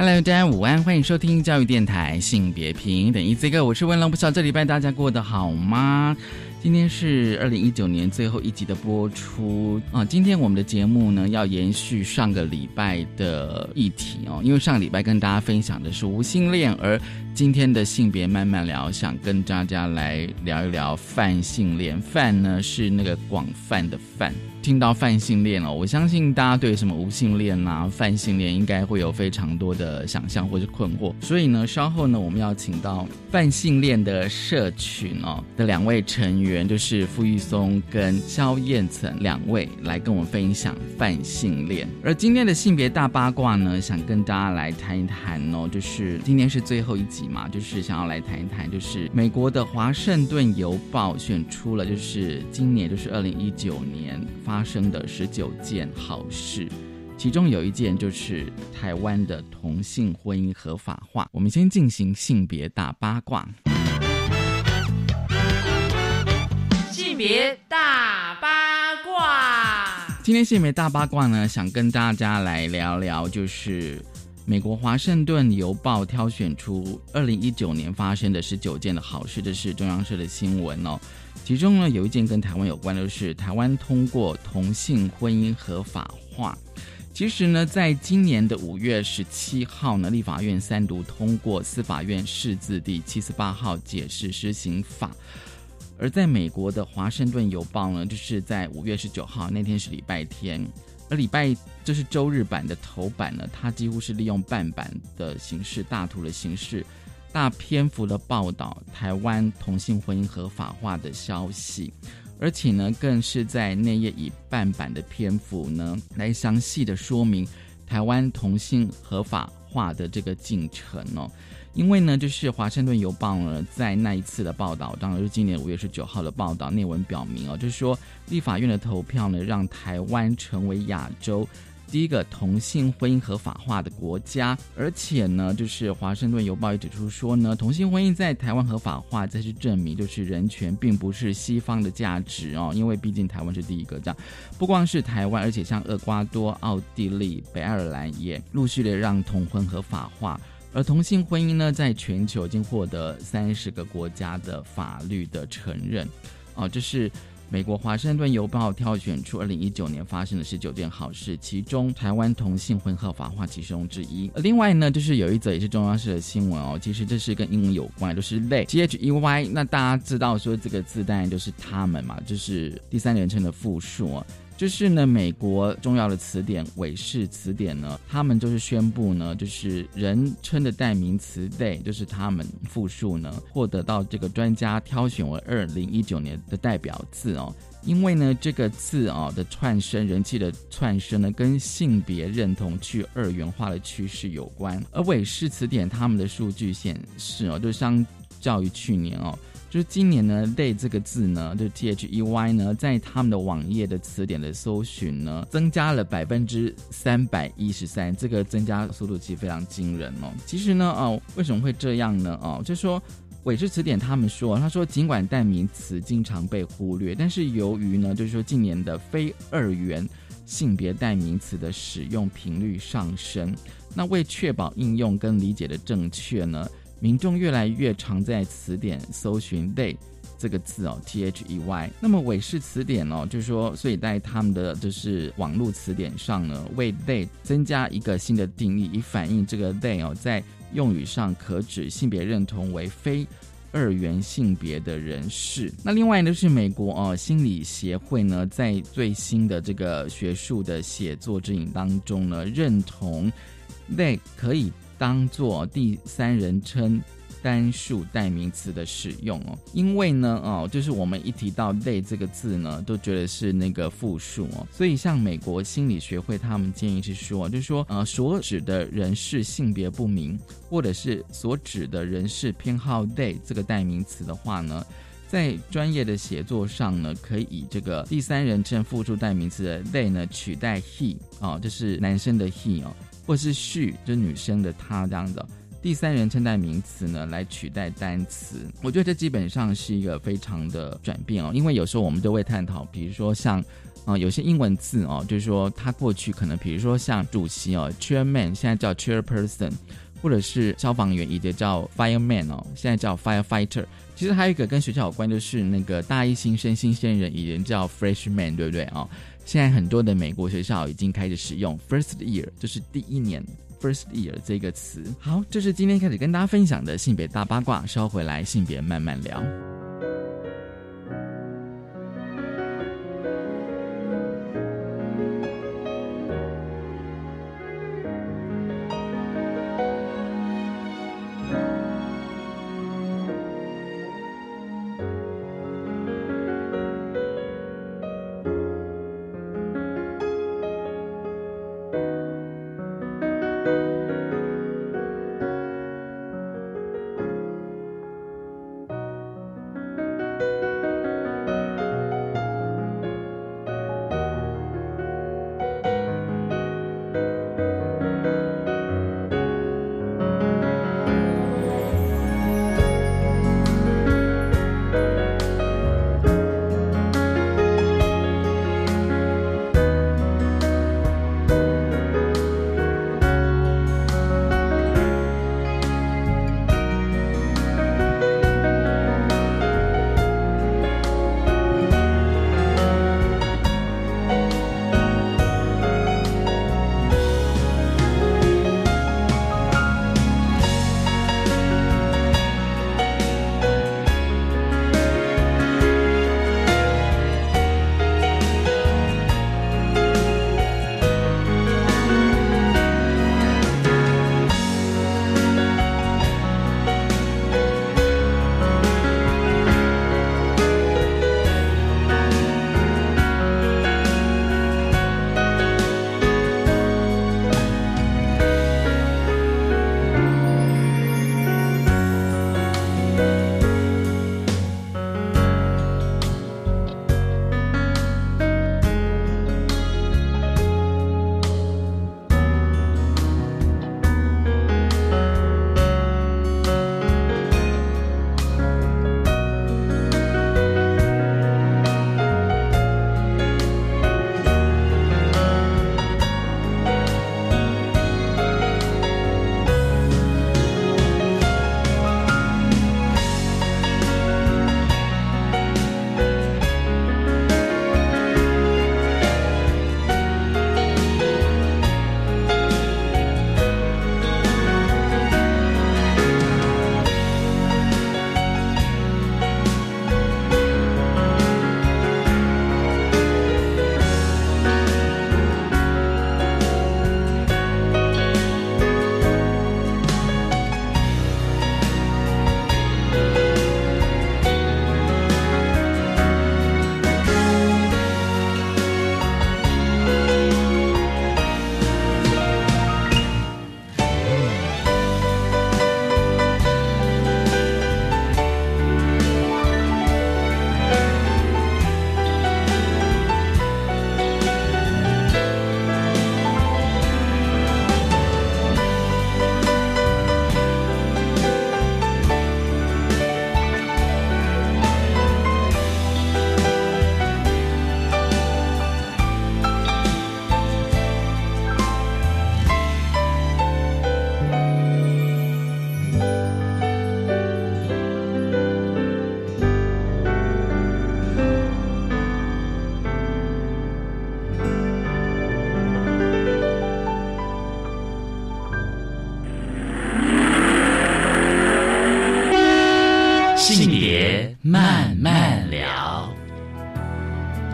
Hello，大家午安，欢迎收听教育电台性别平等 Easy Go，我是温龙，不知道这礼拜大家过得好吗？今天是二零一九年最后一集的播出啊！今天我们的节目呢，要延续上个礼拜的议题哦，因为上个礼拜跟大家分享的是无性恋，而今天的性别慢慢聊，想跟大家来聊一聊泛性恋。泛呢是那个广泛的泛。听到泛性恋了，我相信大家对什么无性恋啊、泛性恋应该会有非常多的想象或是困惑。所以呢，稍后呢，我们要请到泛性恋的社群哦的两位成员，就是傅玉松跟肖燕岑两位来跟我们分享泛性恋。而今天的性别大八卦呢，想跟大家来谈一谈哦，就是今天是最后一集嘛，就是想要来谈一谈，就是美国的华盛顿邮报选出了，就是今年就是二零一九年。发生的十九件好事，其中有一件就是台湾的同性婚姻合法化。我们先进行性别大八卦。性别大八卦，今天性别大八卦呢，想跟大家来聊聊，就是美国华盛顿邮报挑选出二零一九年发生的十九件的好事，这是中央社的新闻哦。其中呢，有一件跟台湾有关的是台湾通过同性婚姻合法化。其实呢，在今年的五月十七号呢，立法院三读通过司法院释字第七十八号解释施行法。而在美国的华盛顿邮报呢，就是在五月十九号那天是礼拜天，而礼拜就是周日版的头版呢，它几乎是利用半版的形式、大图的形式。大篇幅的报道台湾同性婚姻合法化的消息，而且呢，更是在内页以半版的篇幅呢，来详细的说明台湾同性合法化的这个进程哦。因为呢，就是华盛顿邮报呢，在那一次的报道，当然就是今年五月十九号的报道内文表明哦，就是说立法院的投票呢，让台湾成为亚洲。第一个同性婚姻合法化的国家，而且呢，就是华盛顿邮报也指出说呢，同性婚姻在台湾合法化，再去证明就是人权并不是西方的价值哦，因为毕竟台湾是第一个这样，不光是台湾，而且像厄瓜多、奥地利、北爱尔兰也陆续的让同婚合法化，而同性婚姻呢，在全球已经获得三十个国家的法律的承认，哦，这是。美国华盛顿邮报挑选出二零一九年发生的十九件好事，其中台湾同性婚合法化其中之一。另外呢，就是有一则也是中央社的新闻哦，其实这是跟英文有关，就是 they，T H E Y。那大家知道说这个字当然就是他们嘛，就是第三人称的复数。就是呢，美国重要的词典韦氏词典呢，他们就是宣布呢，就是人称的代名词 they，就是他们复数呢，获得到这个专家挑选为二零一九年的代表字哦。因为呢，这个字哦的串声人气的串声呢，跟性别认同去二元化的趋势有关。而韦氏词典他们的数据显示哦，就相较于去年哦。就是今年呢，“day” 这个字呢，就 “t h e y” 呢，在他们的网页的词典的搜寻呢，增加了百分之三百一十三，这个增加速度其实非常惊人哦。其实呢，哦，为什么会这样呢？哦，就说韦氏词典他们说，他说尽管代名词经常被忽略，但是由于呢，就是说近年的非二元性别代名词的使用频率上升，那为确保应用跟理解的正确呢。民众越来越常在词典搜寻 “they” 这个字哦，T H E Y。那么韦氏词典哦，就是说，所以在他们的就是网络词典上呢，为 “they” 增加一个新的定义，以反映这个 “they” 哦，在用语上可指性别认同为非二元性别的人士。那另外呢，是美国哦心理协会呢，在最新的这个学术的写作指引当中呢，认同 “they” 可以。当做第三人称单数代名词的使用哦。因为呢，哦，就是我们一提到 they 这个字呢，都觉得是那个复数哦。所以像美国心理学会他们建议是说，就是说，呃，所指的人是性别不明，或者是所指的人是偏好 they 这个代名词的话呢。在专业的写作上呢，可以以这个第三人称复数代名词的 they 呢取代 he 哦，就是男生的 he 哦，或是 she 就是女生的她这样子。第三人称代名词呢来取代单词，我觉得这基本上是一个非常的转变哦，因为有时候我们都会探讨，比如说像啊有些英文字哦，就是说它过去可能比如说像主席哦，chairman 现在叫 chairperson，或者是消防员以前叫 fireman 哦，现在叫 firefighter。其实还有一个跟学校有关，就是那个大一新生、新鲜人，以前叫 freshman，对不对啊？现在很多的美国学校已经开始使用 first year，就是第一年 first year 这个词。好，这是今天开始跟大家分享的性别大八卦，稍回来性别慢慢聊。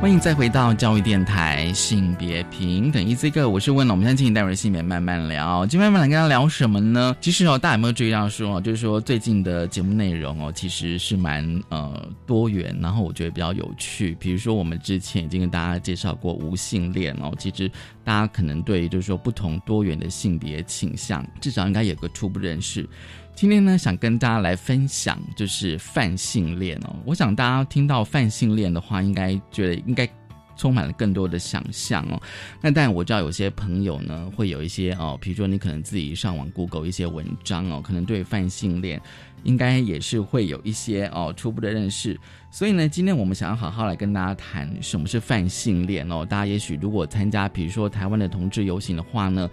欢迎再回到教育电台性别平等 easy 个，我是温龙。我们现在进行待会儿性别慢慢聊，今天慢慢来跟大家聊什么呢？其实哦，大家有没有注意到说，就是说最近的节目内容哦，其实是蛮呃多元，然后我觉得比较有趣。比如说我们之前已经跟大家介绍过无性恋哦，其实大家可能对就是说不同多元的性别倾向，至少应该有个初步认识。今天呢，想跟大家来分享就是泛性恋哦。我想大家听到泛性恋的话，应该觉得应该充满了更多的想象哦。那但我知道有些朋友呢，会有一些哦，比如说你可能自己上网 Google 一些文章哦，可能对泛性恋应该也是会有一些哦初步的认识。所以呢，今天我们想要好好来跟大家谈什么是泛性恋哦。大家也许如果参加比如说台湾的同志游行的话呢。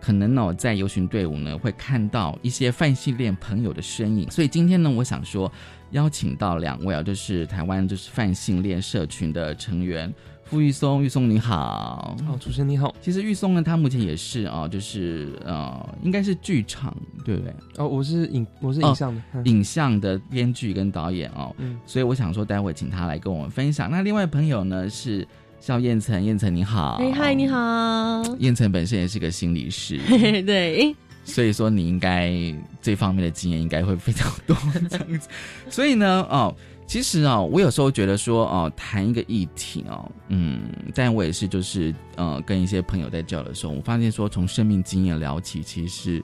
可能呢，在游行队伍呢会看到一些泛性恋朋友的身影，所以今天呢，我想说邀请到两位啊，就是台湾就是泛性恋社群的成员，傅玉松，玉松你好，哦，主持人你好。其实玉松呢，他目前也是啊，就是呃，应该是剧场对不对？哦，我是影，我是影像的，影像的编剧跟导演哦，嗯，所以我想说，待会请他来跟我们分享。那另外朋友呢是。肖燕城，燕城你好。哎嗨，你好。燕城本身也是个心理师，对，所以说你应该这方面的经验应该会非常多这样子。所以呢，哦，其实啊，我有时候觉得说，哦，谈一个议题哦，嗯，但我也是就是呃，跟一些朋友在交流的时候，我发现说，从生命经验聊起，其实。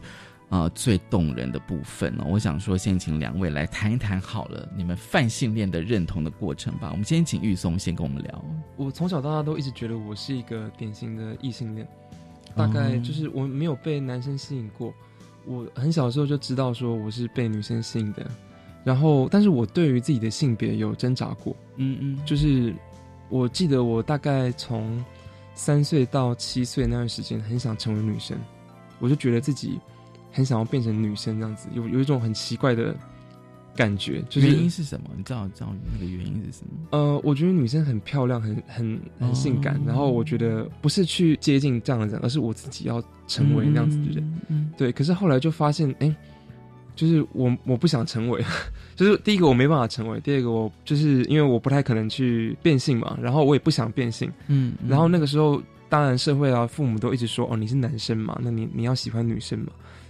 啊，最动人的部分呢，我想说，先请两位来谈一谈好了，你们泛性恋的认同的过程吧。我们先请玉松先跟我们聊。我从小到大都一直觉得我是一个典型的异性恋，大概就是我没有被男生吸引过。我很小的时候就知道说我是被女生吸引的，然后，但是我对于自己的性别有挣扎过。嗯嗯，就是我记得我大概从三岁到七岁那段时间，很想成为女生，我就觉得自己。很想要变成女生这样子，有有一种很奇怪的感觉。就是原因是什么？你知道知道那个原因是什么？呃，我觉得女生很漂亮，很很很性感。然后我觉得不是去接近这样的人，而是我自己要成为那样子的人。嗯，对。可是后来就发现，哎，就是我我不想成为。就是第一个我没办法成为，第二个我就是因为我不太可能去变性嘛。然后我也不想变性。嗯。然后那个时候，当然社会啊，父母都一直说，哦，你是男生嘛，那你你要喜欢女生嘛。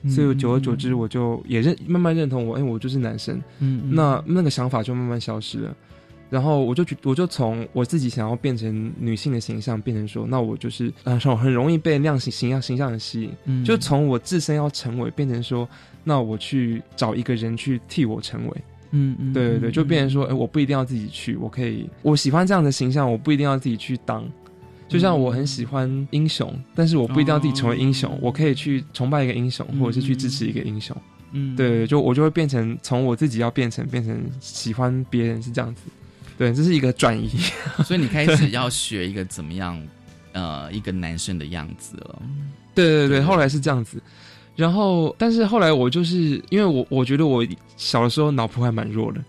所以久而久之，我就也认慢慢认同我，哎，我就是男生。嗯，那那个想法就慢慢消失了。然后我就我就从我自己想要变成女性的形象，变成说，那我就是呃，很容易被量形形象形象的吸引。嗯，就从我自身要成为，变成说，那我去找一个人去替我成为。嗯嗯，对对对，就变成说，哎，我不一定要自己去，我可以，我喜欢这样的形象，我不一定要自己去当。就像我很喜欢英雄，但是我不一定要自己成为英雄，我可以去崇拜一个英雄，或者是去支持一个英雄。嗯，对，就我就会变成从我自己要变成变成喜欢别人是这样子。对，这是一个转移。所以你开始要学一个怎么样呃一个男生的样子了。对对对，后来是这样子。然后，但是后来我就是因为我我觉得我小的时候脑波还蛮弱的。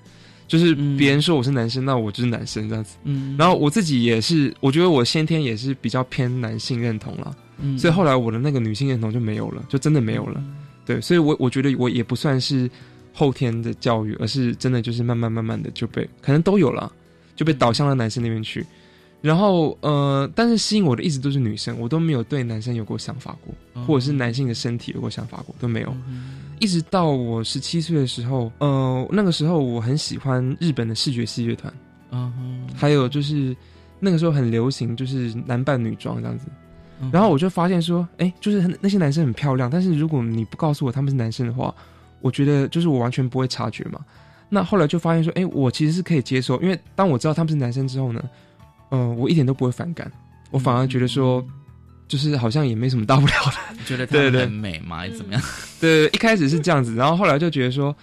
就是别人说我是男生，那我就是男生这样子。嗯，然后我自己也是，我觉得我先天也是比较偏男性认同了。嗯，所以后来我的那个女性认同就没有了，就真的没有了。对，所以我我觉得我也不算是后天的教育，而是真的就是慢慢慢慢的就被可能都有了，就被导向了男生那边去。然后呃，但是吸引我的一直都是女生，我都没有对男生有过想法过，或者是男性的身体有过想法过，都没有。一直到我十七岁的时候，呃，那个时候我很喜欢日本的视觉系乐团，嗯，还有就是那个时候很流行就是男扮女装这样子，然后我就发现说，哎，就是那些男生很漂亮，但是如果你不告诉我他们是男生的话，我觉得就是我完全不会察觉嘛。那后来就发现说，哎，我其实是可以接受，因为当我知道他们是男生之后呢，嗯，我一点都不会反感，我反而觉得说。就是好像也没什么大不了的，你觉得他很美吗？还是怎么样？对，一开始是这样子，然后后来就觉得说，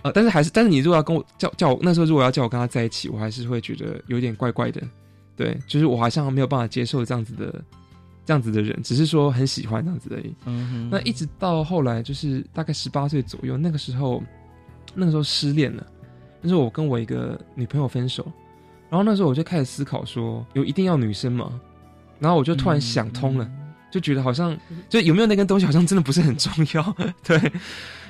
呃，但是还是，但是你如果要跟我叫叫我那时候如果要叫我跟他在一起，我还是会觉得有点怪怪的。对，就是我好像没有办法接受这样子的这样子的人，只是说很喜欢这样子而已。嗯哼那一直到后来，就是大概十八岁左右，那个时候，那个时候失恋了，那时候我跟我一个女朋友分手，然后那时候我就开始思考说，有一定要女生吗？然后我就突然想通了，就觉得好像就有没有那根东西好像真的不是很重要，对。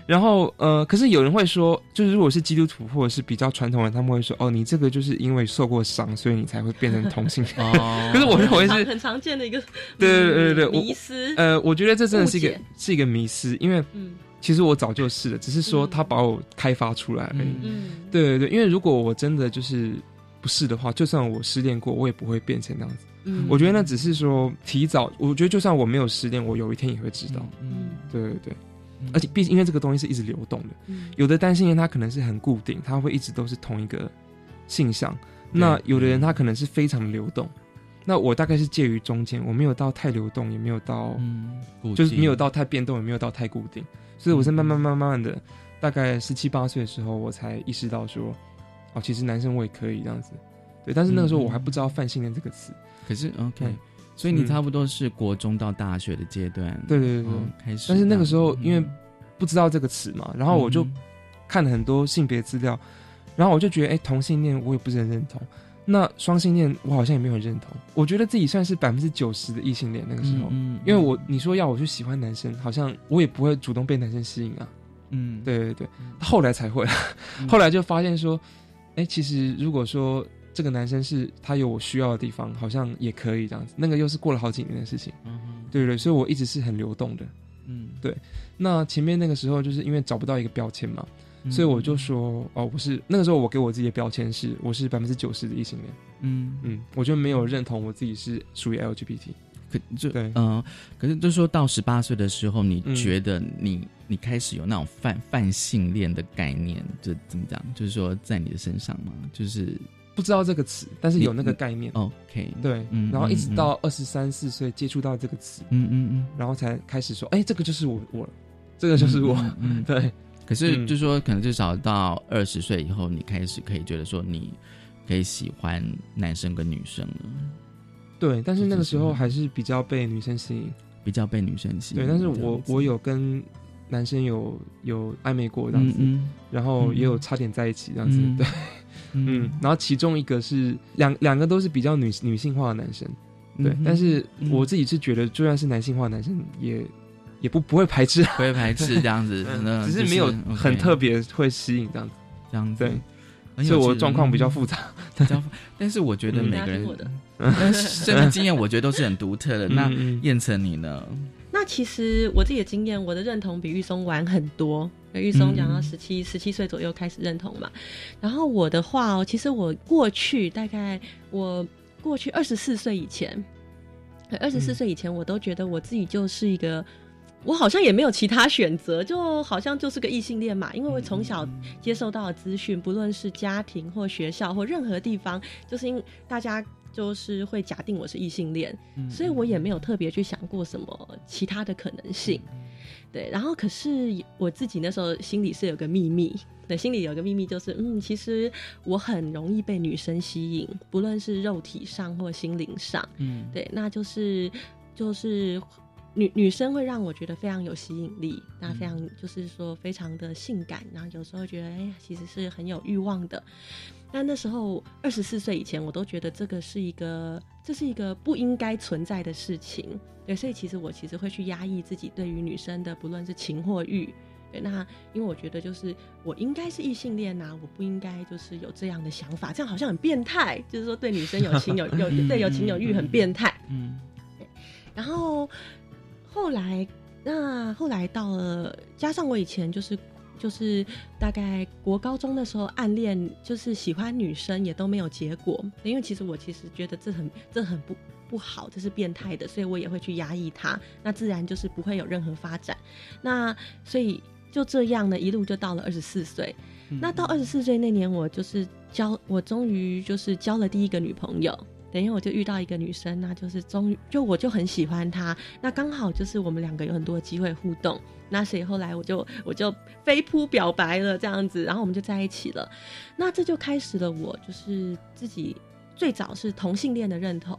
然后呃，可是有人会说，就是如果是基督徒或者是比较传统人，他们会说，哦，你这个就是因为受过伤，所以你才会变成同性恋。哦，可是我认为是很常见的一个，对对对对对，迷思。呃，我觉得这真的是一个是一个迷思，因为其实我早就是了，只是说他把我开发出来而已。嗯，对对对，因为如果我真的就是不是的话，就算我失恋过，我也不会变成那样子。嗯，我觉得那只是说提早，我觉得就算我没有失恋，我有一天也会知道。嗯，对对对。而且，毕竟因为这个东西是一直流动的，有的单性恋他可能是很固定，他会一直都是同一个性向；那有的人他可能是非常流动。那我大概是介于中间，我没有到太流动，也没有到，嗯就是没有到太变动，也没有到太固定。所以我是慢慢慢慢慢的，大概十七八岁的时候，我才意识到说，哦，其实男生我也可以这样子。对，但是那个时候我还不知道泛性恋这个词。可是 OK。所以你差不多是国中到大学的阶段，对对对，开始。但是那个时候因为不知道这个词嘛，然后我就看了很多性别资料，然后我就觉得，哎，同性恋我也不是很认同，那双性恋我好像也没有很认同。我觉得自己算是百分之九十的异性恋那个时候，嗯因为我你说要我去喜欢男生，好像我也不会主动被男生吸引啊。嗯，对对对，后来才会，后来就发现说，哎，其实如果说。这个男生是他有我需要的地方，好像也可以这样子。那个又是过了好几年的事情，嗯，对对，所以我一直是很流动的，嗯，对。那前面那个时候就是因为找不到一个标签嘛，所以我就说，哦，我是那个时候我给我自己的标签是我是百分之九十的异性恋，嗯嗯，我就没有认同我自己是属于 LGBT。可就对，嗯，可是就说到十八岁的时候，你觉得你你开始有那种泛泛性恋的概念，就怎么讲？就是说在你的身上吗？就是。不知道这个词，但是有那个概念。OK，对，然后一直到二十三四岁接触到这个词，嗯嗯嗯，然后才开始说，哎，这个就是我，我，这个就是我。嗯，对。可是就说，可能至少到二十岁以后，你开始可以觉得说，你可以喜欢男生跟女生了。对，但是那个时候还是比较被女生吸引，比较被女生吸引。对，但是我我有跟男生有有暧昧过这样子，然后也有差点在一起这样子，对。嗯，然后其中一个是两两个都是比较女女性化的男生，对，但是我自己是觉得，就算是男性化男生，也也不不会排斥，不会排斥这样子，只是没有很特别会吸引这样子，这样子，对，所以我的状况比较复杂，比较，但是我觉得每个人生命经验，我觉得都是很独特的。那燕城你呢？那其实我自己的经验，我的认同比玉松晚很多。玉松讲到十七十七岁左右开始认同嘛，然后我的话哦，其实我过去大概我过去二十四岁以前，二十四岁以前我都觉得我自己就是一个，我好像也没有其他选择，就好像就是个异性恋嘛，因为我从小接受到的资讯，不论是家庭或学校或任何地方，就是因大家。就是会假定我是异性恋，所以我也没有特别去想过什么其他的可能性。对，然后可是我自己那时候心里是有个秘密，对，心里有个秘密就是，嗯，其实我很容易被女生吸引，不论是肉体上或心灵上，嗯，对，那就是就是女女生会让我觉得非常有吸引力，那非常就是说非常的性感，然后有时候觉得哎，其实是很有欲望的。那那时候二十四岁以前，我都觉得这个是一个，这是一个不应该存在的事情。对，所以其实我其实会去压抑自己对于女生的不论是情或欲。对，那因为我觉得就是我应该是异性恋呐，我不应该就是有这样的想法，这样好像很变态，就是说对女生有情有有对有情有欲很变态。嗯。然后后来，那后来到了，加上我以前就是。就是大概国高中的时候暗恋，就是喜欢女生也都没有结果，因为其实我其实觉得这很这很不不好，这是变态的，所以我也会去压抑它，那自然就是不会有任何发展。那所以就这样呢，一路就到了二十四岁。那到二十四岁那年，我就是交，我终于就是交了第一个女朋友。等一下我就遇到一个女生，那就是终于就我就很喜欢她，那刚好就是我们两个有很多机会互动，那所以后来我就我就飞扑表白了这样子，然后我们就在一起了，那这就开始了我就是自己最早是同性恋的认同，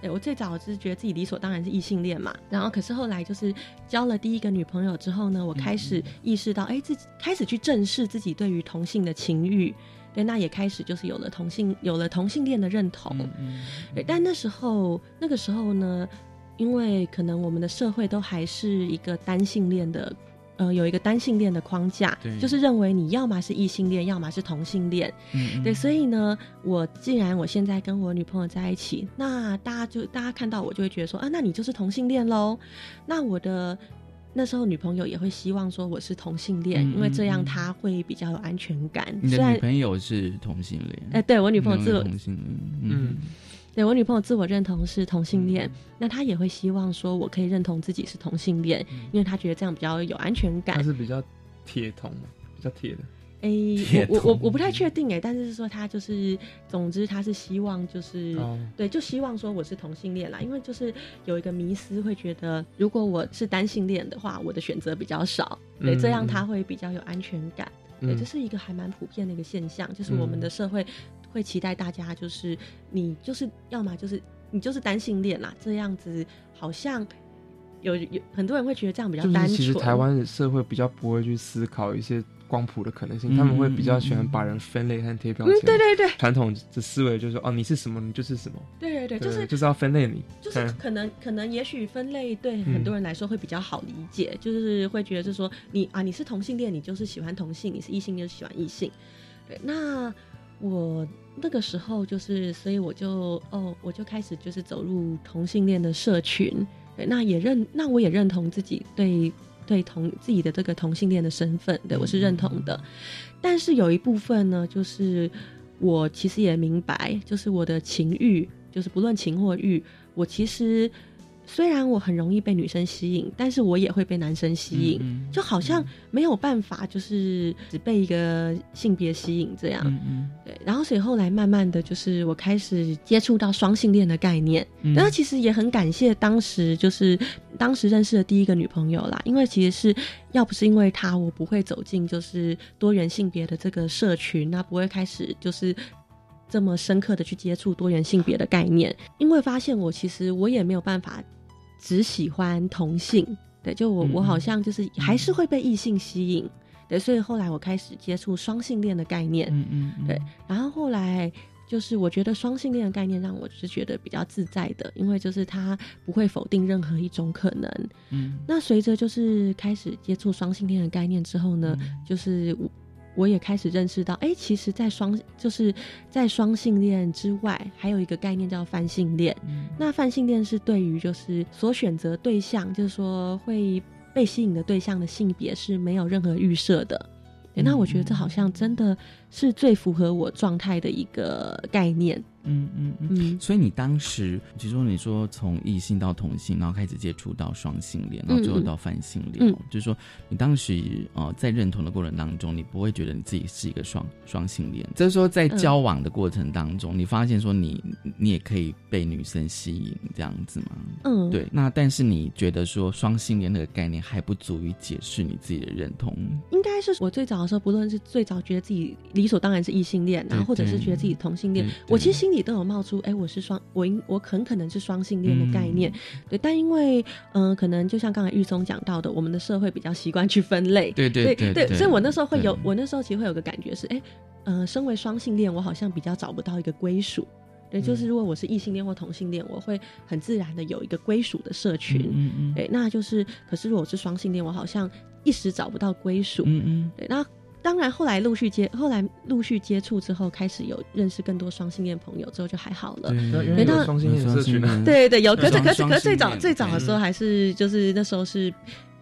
对我最早是觉得自己理所当然是异性恋嘛，然后可是后来就是交了第一个女朋友之后呢，我开始意识到，哎，自己开始去正视自己对于同性的情欲。对，那也开始就是有了同性，有了同性恋的认同。嗯，但那时候，那个时候呢，因为可能我们的社会都还是一个单性恋的呃有一个单性恋的框架，就是认为你要么是异性恋，要么是同性恋。嗯，对，所以呢，我既然我现在跟我女朋友在一起，那大家就大家看到我就会觉得说啊，那你就是同性恋喽。那我的那时候女朋友也会希望说我是同性恋，因为这样她会比较有安全感。你的女朋友是同性恋？哎，对我女朋友自我同性恋，嗯。对我女朋友自我认同是同性恋，那她也会希望说我可以认同自己是同性恋，因为她觉得这样比较有安全感。她是比较铁同，比较铁的。哎，我我我不太确定哎，但是说他就是，总之他是希望就是对，就希望说我是同性恋啦，因为就是有一个迷思会觉得，如果我是单性恋的话，我的选择比较少，对，这样他会比较有安全感。对，这是一个还蛮普遍的一个现象，就是我们的社会。会期待大家就是你就是要么就是你就是单性恋啦，这样子好像有有很多人会觉得这样比较单纯。其实台湾的社会比较不会去思考一些光谱的可能性，他们会比较喜欢把人分类和贴标签。对对对，传统的思维就是说哦，你是什么，你就是什么。对对对，就是就是要分类你。就是可能可能也许分类对很多人来说会比较好理解，就是会觉得是说你啊你是同性恋，你就是喜欢同性；你是异性恋，喜欢异性。对，那。我那个时候就是，所以我就哦，我就开始就是走入同性恋的社群，对，那也认，那我也认同自己对对同自己的这个同性恋的身份，对我是认同的。但是有一部分呢，就是我其实也明白，就是我的情欲，就是不论情或欲，我其实。虽然我很容易被女生吸引，但是我也会被男生吸引，就好像没有办法，就是只被一个性别吸引这样。对，然后所以后来慢慢的就是我开始接触到双性恋的概念，然后其实也很感谢当时就是当时认识的第一个女朋友啦，因为其实是要不是因为她，我不会走进就是多元性别的这个社群，那不会开始就是这么深刻的去接触多元性别的概念，因为发现我其实我也没有办法。只喜欢同性，对，就我我好像就是还是会被异性吸引，对，所以后来我开始接触双性恋的概念，嗯嗯，对，然后后来就是我觉得双性恋的概念让我是觉得比较自在的，因为就是他不会否定任何一种可能，嗯，那随着就是开始接触双性恋的概念之后呢，就是我。也开始认识到，哎，其实，在双就是在双性恋之外，还有一个概念叫泛性恋。那泛性恋是对于就是所选择对象，就是说会被吸引的对象的性别是没有任何预设的。那我觉得这好像真的是最符合我状态的一个概念。嗯嗯嗯，所以你当时，其实你说从异性到同性，然后开始接触到双性恋，然后最后到泛性恋，就是说你当时呃在认同的过程当中，你不会觉得你自己是一个双双性恋。就是说在交往的过程当中，你发现说你你也可以被女生吸引这样子吗？嗯，对。那但是你觉得说双性恋那个概念还不足以解释你自己的认同？应该是我最早的时候，不论是最早觉得自己理所当然是异性恋，然后或者是觉得自己同性恋，我其实心里。都有冒出哎，我是双，我应我很可能是双性恋的概念，对，但因为嗯，可能就像刚才玉松讲到的，我们的社会比较习惯去分类，对对对对，所以我那时候会有，我那时候其实会有个感觉是，哎，嗯，身为双性恋，我好像比较找不到一个归属，对，就是如果我是异性恋或同性恋，我会很自然的有一个归属的社群，嗯嗯，对，那就是，可是如果是双性恋，我好像一时找不到归属，嗯嗯，对，那。当然，后来陆续接，后来陆续接触之后，开始有认识更多双性恋朋友之后，就还好了。对，到双性恋社群对对有，可是可是可是最早最早的时候，还是就是那时候是，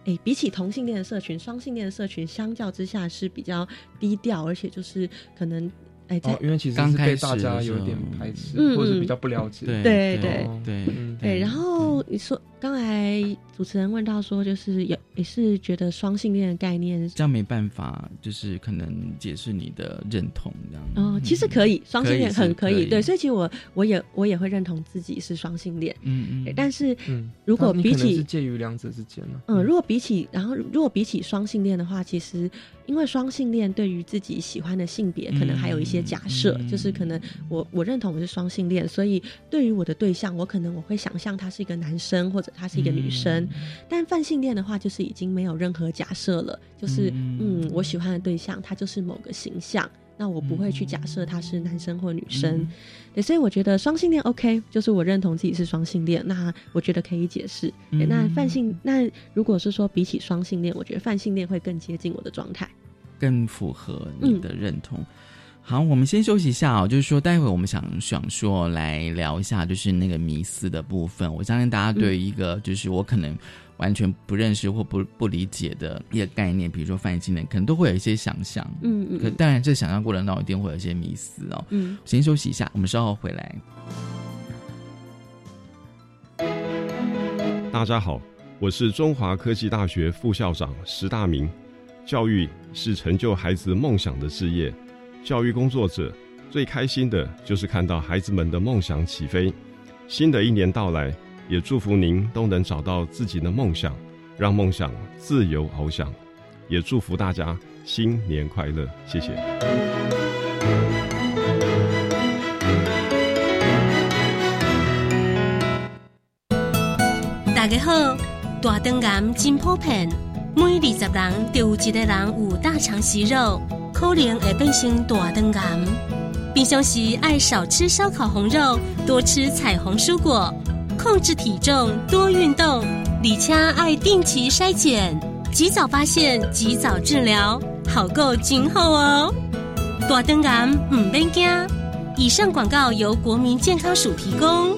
哎，比起同性恋的社群，双性恋的社群相较之下是比较低调，而且就是可能。哎，因为其实是被大家有点排斥，或者是比较不了解。对对对对。然后你说，刚才主持人问到说，就是有也是觉得双性恋的概念，这样没办法，就是可能解释你的认同这样。哦，其实可以，双性恋很可以。对，所以其实我我也我也会认同自己是双性恋。嗯嗯。但是，如果比起介于两者之间呢？嗯，如果比起，然后如果比起双性恋的话，其实。因为双性恋对于自己喜欢的性别，可能还有一些假设，就是可能我我认同我是双性恋，所以对于我的对象，我可能我会想象他是一个男生或者他是一个女生。但泛性恋的话，就是已经没有任何假设了，就是嗯，我喜欢的对象他就是某个形象。那我不会去假设他是男生或女生。对，所以我觉得双性恋 OK，就是我认同自己是双性恋，那我觉得可以解释。那泛性，那如果是说比起双性恋，我觉得泛性恋会更接近我的状态，更符合你的认同。好，我们先休息一下哦。就是说，待会我们想想说来聊一下，就是那个迷思的部分。我相信大家对一个就是我可能完全不认识或不不理解的一个概念，比如说泛性恋，可能都会有一些想象。嗯嗯。可当然，这想象过程当中一定会有一些迷思哦。嗯。先休息一下，我们稍后回来。大家好，我是中华科技大学副校长石大明。教育是成就孩子梦想的事业。教育工作者最开心的就是看到孩子们的梦想起飞。新的一年到来，也祝福您都能找到自己的梦想，让梦想自由翱翔。也祝福大家新年快乐，谢谢。大家好，大肠癌真普遍，每二十人就有一个人有大肠息肉。可能会变成大肠癌。平常时爱少吃烧烤红肉，多吃彩虹蔬果，控制体重，多运动，李且爱定期筛检，及早发现，及早治疗，好够今后哦。大肠癌唔免惊。以上广告由国民健康署提供。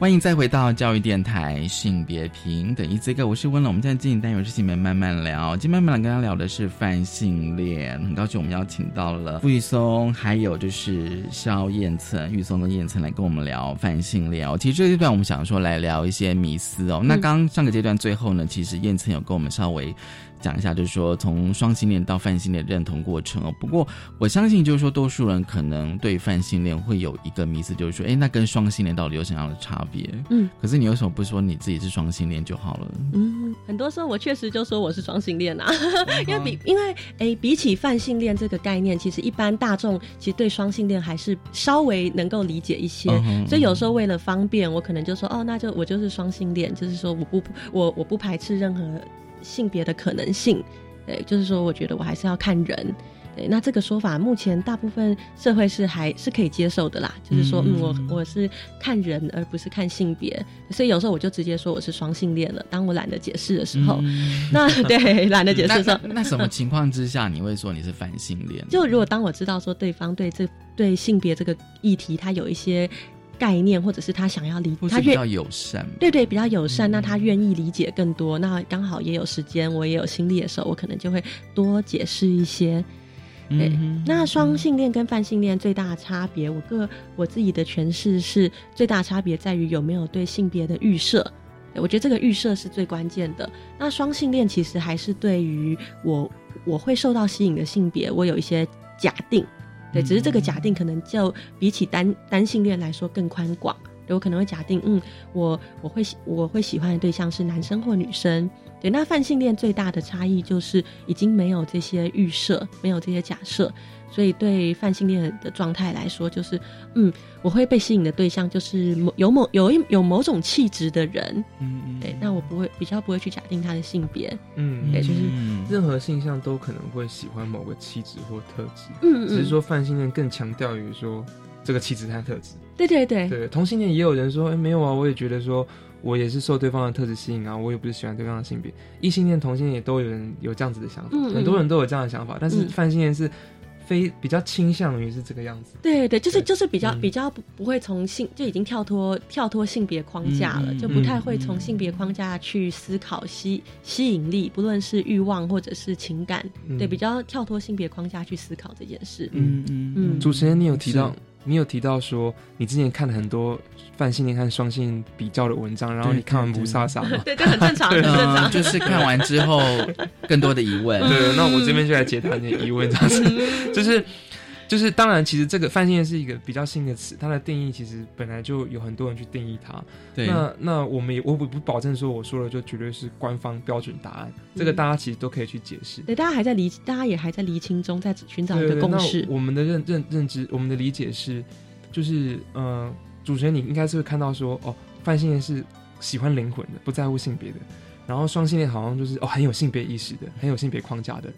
欢迎再回到教育电台性别平等一这个，我是温龙。我们现在进行单元是性别慢慢聊，今天慢慢跟大家聊的是泛性恋。很高兴我们邀请到了傅玉松，还有就是肖燕岑、玉松跟燕岑来跟我们聊泛性恋。其实这一段我们想说来聊一些迷思哦。那刚上个阶段最后呢，其实燕岑有跟我们稍微。讲一下，就是说从双性恋到泛性恋认同过程哦。不过我相信，就是说多数人可能对泛性恋会有一个迷思，就是说，哎，那跟双性恋到底有什么样的差别？嗯，可是你为什么不说你自己是双性恋就好了？嗯，很多时候我确实就说我是双性恋啊，因为比因为哎，比起泛性恋这个概念，其实一般大众其实对双性恋还是稍微能够理解一些，所以有时候为了方便，我可能就说哦，那就我就是双性恋，就是说我不我我不排斥任何。性别的可能性，对，就是说，我觉得我还是要看人，对，那这个说法目前大部分社会是还是可以接受的啦，就是说，嗯，我我是看人而不是看性别，所以有时候我就直接说我是双性恋了。当我懒得解释的时候，那对懒得解释的时候，那什么情况之下你会说你是反性恋？就如果当我知道说对方对这对性别这个议题，他有一些。概念，或者是他想要理，他比较友善，对对，比较友善。那他愿意理解更多，那刚好也有时间，我也有心力的时候，我可能就会多解释一些。对，那双性恋跟泛性恋最大的差别，我个我自己的诠释是，最大差别在于有没有对性别的预设。我觉得这个预设是最关键的。那双性恋其实还是对于我我会受到吸引的性别，我有一些假定。对，只是这个假定可能就比起单单性恋来说更宽广。我可能会假定，嗯，我我会喜我会喜欢的对象是男生或女生。对，那泛性恋最大的差异就是已经没有这些预设，没有这些假设，所以对泛性恋的状态来说，就是嗯，我会被吸引的对象就是某有某有一有某种气质的人，嗯嗯，对，那我不会比较不会去假定他的性别，嗯，对，就是任何性向都可能会喜欢某个气质或特质，嗯嗯，只是说泛性恋更强调于说这个气质和特质，对对对，对，同性恋也有人说，哎，没有啊，我也觉得说。我也是受对方的特质吸引啊，我也不是喜欢对方的性别。异性恋、同性恋也都有人有这样子的想法，很多人都有这样的想法。但是泛性恋是非比较倾向于是这个样子。对对，就是就是比较比较不不会从性就已经跳脱跳脱性别框架了，就不太会从性别框架去思考吸吸引力，不论是欲望或者是情感，对，比较跳脱性别框架去思考这件事。嗯嗯嗯。主持人，你有提到。你有提到说，你之前看了很多泛性恋和双性比较的文章，然后你看完不飒飒吗？对，这很正常，很正常。就是看完之后，更多的疑问。对，那我这边就来解答你的疑问，这样子，就是。就是，当然，其实这个泛性恋是一个比较新的词，它的定义其实本来就有很多人去定义它。对。那那我们也我不不保证说我说了就绝对是官方标准答案，这个大家其实都可以去解释。对，大家还在厘，大家也还在厘清中，在寻找一个共识。我们的认认认知，我们的理解是，就是呃，主持人你应该是会看到说，哦，泛性恋是喜欢灵魂的，不在乎性别的，然后双性恋好像就是哦很有性别意识的，很有性别框架的。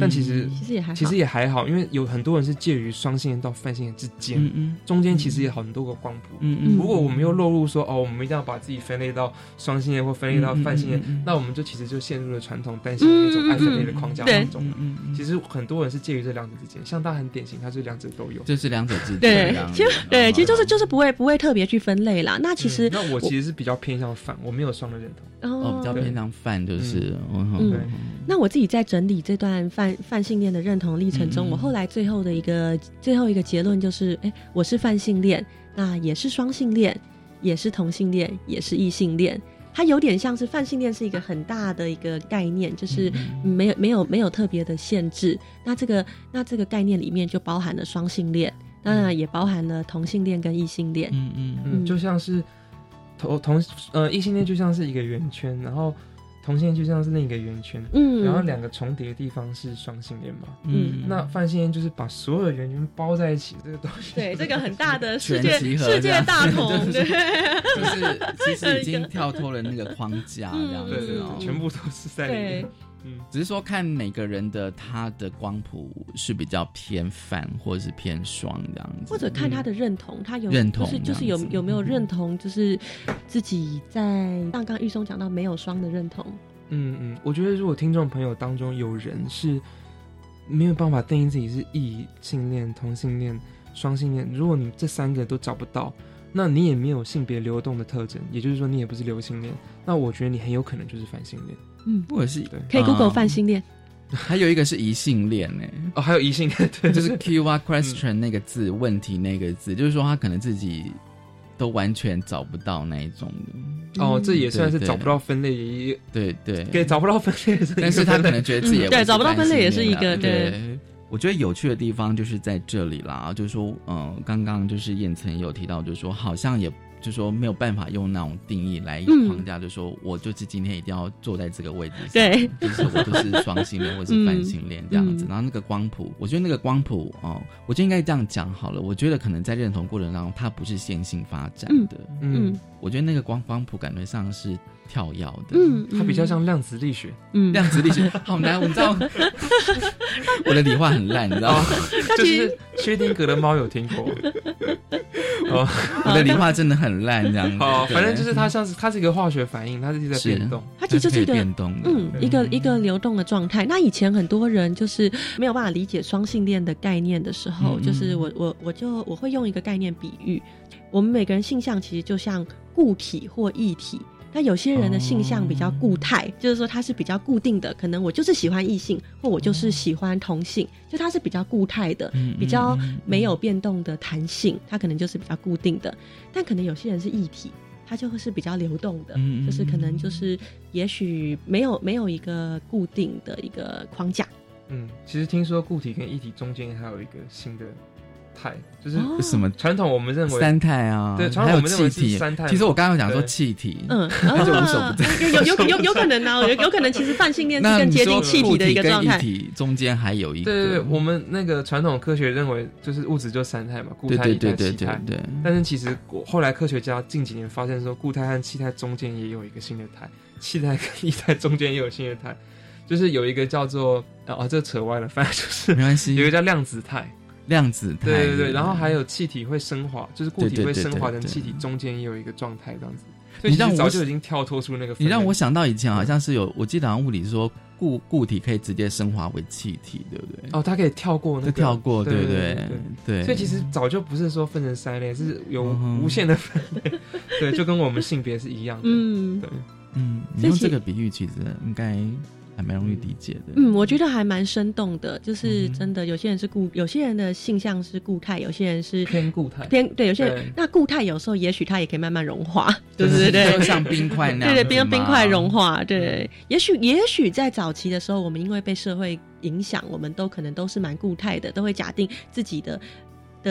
但其实其实也还其实也还好，因为有很多人是介于双性恋到泛性恋之间，嗯嗯中间其实也很多个光谱。嗯嗯如果我们又落入说哦，我们一定要把自己分类到双性恋或分类到泛性恋，那我们就其实就陷入了传统单性恋那种爱分类的框架当中。嗯其实很多人是介于这两者之间，像他很典型，他是两者都有，就是两者之间。对，其实对，其实就是就是不会不会特别去分类啦。那其实那我其实是比较偏向泛，我没有双的认同，哦，比较偏向泛就是。嗯，那我自己在整理这段泛泛性恋。的认同历程中，我后来最后的一个最后一个结论就是：哎，我是泛性恋，那也是双性恋，也是同性恋，也是异性恋。它有点像是泛性恋是一个很大的一个概念，就是没有没有没有特别的限制。那这个那这个概念里面就包含了双性恋，当然也包含了同性恋跟异性恋。嗯嗯嗯，就像是同同呃异性恋就像是一个圆圈，然后。同性恋就像是另一个圆圈，嗯，然后两个重叠的地方是双性恋嘛，嗯，那泛性恋就是把所有的圆圈包在一起，这个东西，对，这个很大的世界世界大同，对，就是其实已经跳脱了那个框架，这样子，全部都是在里面。嗯，只是说看每个人的他的光谱是比较偏泛或者是偏双这样子，或者看他的认同，他有认同，就是就是有有没有认同，就是自己在刚刚玉松讲到没有双的认同。嗯嗯，我觉得如果听众朋友当中有人是没有办法定义自己是异性恋、同性恋、双性恋，如果你这三个都找不到，那你也没有性别流动的特征，也就是说你也不是流性恋，那我觉得你很有可能就是反性恋。嗯，或者是。可以 Google 泛性恋，还有一个是疑性恋呢。哦，还有疑性恋，对，就是 Q R question 那个字，问题那个字，就是说他可能自己都完全找不到那一种的。哦，这也算是找不到分类，对对。对，给找不到分类，但是他可能觉得自己对找不到分类也是一个对。我觉得有趣的地方就是在这里啦，就是说，嗯，刚刚就是燕曾有提到，就是说好像也。就说没有办法用那种定义来框架，就说我就是今天一定要坐在这个位置上，对，就是我就是双性恋或是泛性恋这样子。然后那个光谱，我觉得那个光谱哦，我就应该这样讲好了。我觉得可能在认同过程当中，它不是线性发展的。嗯，我觉得那个光光谱感觉上是跳跃的。嗯，它比较像量子力学。嗯，量子力学 好难，我知道。我的理化很烂，你知道吗？就是薛定格的猫有听过。哦，我的理化真的很烂，这样。好，反正就是它像是它是一个化学反应，它是在变动，它其实就是一个变动，嗯，一个一个流动的状态。那以前很多人就是没有办法理解双性恋的概念的时候，就是我我我就我会用一个概念比喻，我们每个人性向其实就像固体或液体。那有些人的性向比较固态，就是说他是比较固定的，可能我就是喜欢异性，或我就是喜欢同性，就他是比较固态的，比较没有变动的弹性，他可能就是比较固定的。但可能有些人是异体，他就会是比较流动的，就是可能就是也许没有没有一个固定的一个框架。嗯，其实听说固体跟液体中间还有一个新的态，就是什么传统我们认为三态啊，对，传统我们认为是三态。其实我刚刚讲说气体，嗯，那就无所不在。有有有有可能呢，有有可能其实泛性恋是更接近气体的一个状态。体中间还有一个，对对对，我们那个传统科学认为就是物质就三态嘛，固态、液态、气态。对，但是其实后来科学家近几年发现说，固态和气态中间也有一个新的态，气态跟液态中间也有新的态，就是有一个叫做啊，这扯歪了，反正就是没关系，有一个叫量子态。量子态，对对对，然后还有气体会升华，就是固体会升华成气体，中间也有一个状态这样子。你让我早就已经跳脱出那个。你让我想到以前好像是有，我记得好像物理说固固体可以直接升华为气体，对不对？哦，它可以跳过那个。跳过，对对对对。所以其实早就不是说分成三类，是有无限的分类。对，就跟我们性别是一样的。嗯，对，嗯，你用这个比喻其实应该。还蛮容易理解的。嗯，我觉得还蛮生动的，就是真的，有些人是固，有些人的性向是固态，有些人是偏固态，偏对，有些人那固态有时候也许它也可以慢慢融化，对对对，像冰块那样，对对，冰冰块融化，对，也许也许在早期的时候，我们因为被社会影响，我们都可能都是蛮固态的，都会假定自己的。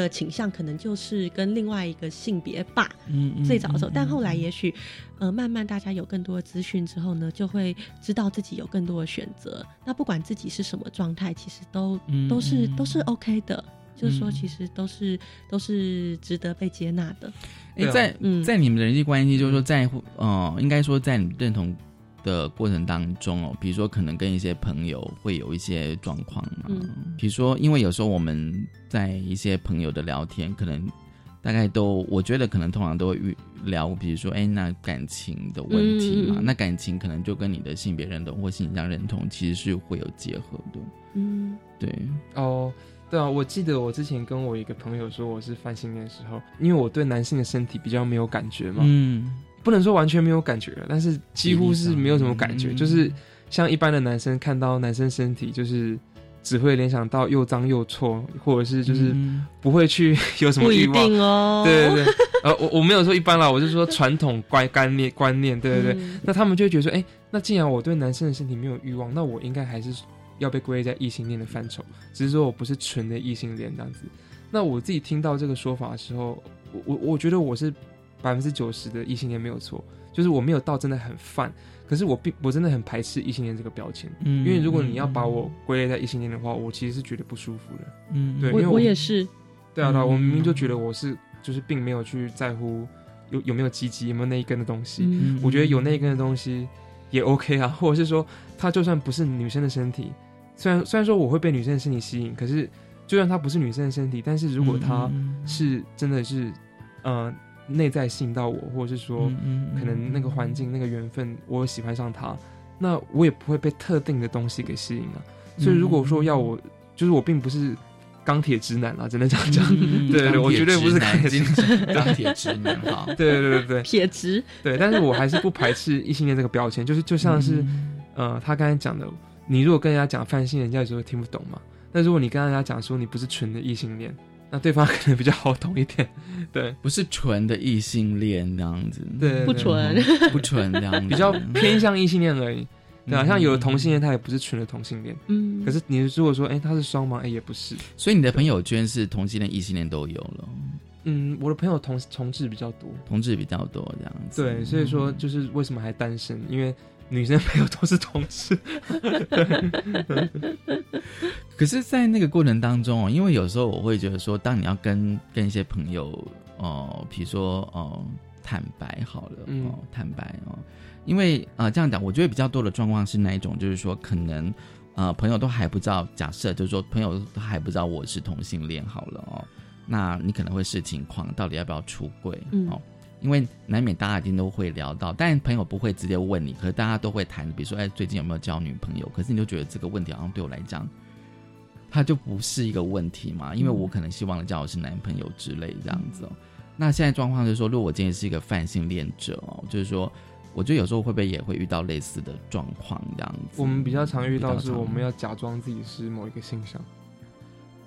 的倾向可能就是跟另外一个性别吧，嗯，最早的时候，但后来也许，呃，慢慢大家有更多的资讯之后呢，就会知道自己有更多的选择。那不管自己是什么状态，其实都都是都是 OK 的，就是说，其实都是都是值得被接纳的。哎，在在你们的人际关系，就是说，在乎，呃，应该说在你认同。的过程当中哦，比如说可能跟一些朋友会有一些状况嘛，比如说因为有时候我们在一些朋友的聊天，可能大概都我觉得可能通常都会聊，比如说哎那感情的问题嘛，那感情可能就跟你的性别认同或性向认同其实是会有结合的，嗯，对，哦，对啊，我记得我之前跟我一个朋友说我是泛性恋的时候，因为我对男性的身体比较没有感觉嘛，嗯。不能说完全没有感觉了，但是几乎是没有什么感觉，就是像一般的男生看到男生身体，就是只会联想到又脏又臭，或者是就是不会去有什么欲望哦。对对对，呃，我我没有说一般啦，我是说传统观观念观念，对对对。那他们就会觉得说，哎，那既然我对男生的身体没有欲望，那我应该还是要被归类在异性恋的范畴，只是说我不是纯的异性恋这样子。那我自己听到这个说法的时候，我我我觉得我是。百分之九十的异性恋没有错，就是我没有到真的很泛，可是我并我真的很排斥异性恋这个标签，嗯，因为如果你要把我归类在异性恋的话，我其实是觉得不舒服的，嗯，对，因为我也是，对啊，对啊，我明明就觉得我是就是并没有去在乎有有没有鸡鸡有没有那一根的东西，我觉得有那一根的东西也 OK 啊，或者是说他就算不是女生的身体，虽然虽然说我会被女生的身体吸引，可是就算他不是女生的身体，但是如果他是真的是，嗯。内在吸引到我，或者是说，可能那个环境、那个缘分，我喜欢上他，那我也不会被特定的东西给吸引了。所以，如果说要我，就是我并不是钢铁直男啊，只能这样讲。对对，我绝对不是钢铁直 钢铁直男。好，对对对对，铁直。对，但是我还是不排斥异性恋这个标签，就是就像是，呃，他刚才讲的，你如果跟人家讲泛性，人家有时候听不懂嘛。但如果你跟人家讲说你不是纯的异性恋。那对方可能比较好懂一点，对，不是纯的异性恋那样子，对，不纯，不纯这样，比较偏向异性恋而已，对啊，像有的同性恋他也不是纯的同性恋，嗯，可是你如果说，哎，他是双盲，哎，也不是，所以你的朋友圈是同性恋、异性恋都有了，嗯，我的朋友同同志比较多，同志比较多这样子，对，所以说就是为什么还单身，因为。女生朋友都是同事，可是，在那个过程当中哦，因为有时候我会觉得说，当你要跟跟一些朋友哦，比如说哦，坦白好了哦，坦白哦，因为啊，这样讲，我觉得比较多的状况是那一种，就是说，可能呃，朋友都还不知道，假设就是说，朋友都还不知道我是同性恋好了哦，那你可能会视情况，到底要不要出柜哦。因为难免大家一定都会聊到，但朋友不会直接问你，可是大家都会谈，比如说，哎，最近有没有交女朋友？可是你就觉得这个问题好像对我来讲，它就不是一个问题嘛，因为我可能希望交的是男朋友之类这样子哦。那现在状况就是说，如果我今天是一个泛性恋者哦，就是说，我觉得有时候会不会也会遇到类似的状况这样子？我们比较常遇到是，我们要假装自己是某一个性向，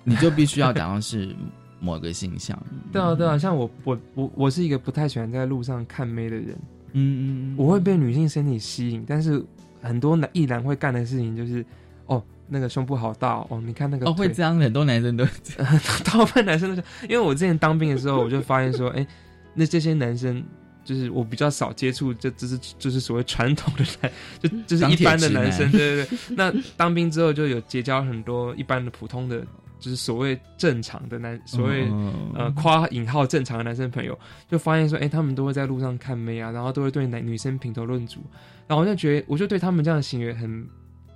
你就必须要假装是。某个形象，对啊，对啊，像我，我，我，我是一个不太喜欢在路上看妹的人，嗯嗯，我会被女性身体吸引，但是很多男一男会干的事情就是，哦，那个胸部好大哦，你看那个哦，会这样，很多男生都 大部分男生都是，因为我之前当兵的时候，我就发现说，哎，那这些男生就是我比较少接触，就就是就是所谓传统的男，就就是一般的男。生，对对对。那当兵之后就有结交很多一般的普通的。就是所谓正常的男，所谓呃夸引号正常的男生朋友，就发现说，哎，他们都会在路上看妹啊，然后都会对男女生评头论足，然后我就觉得，我就对他们这样的行为很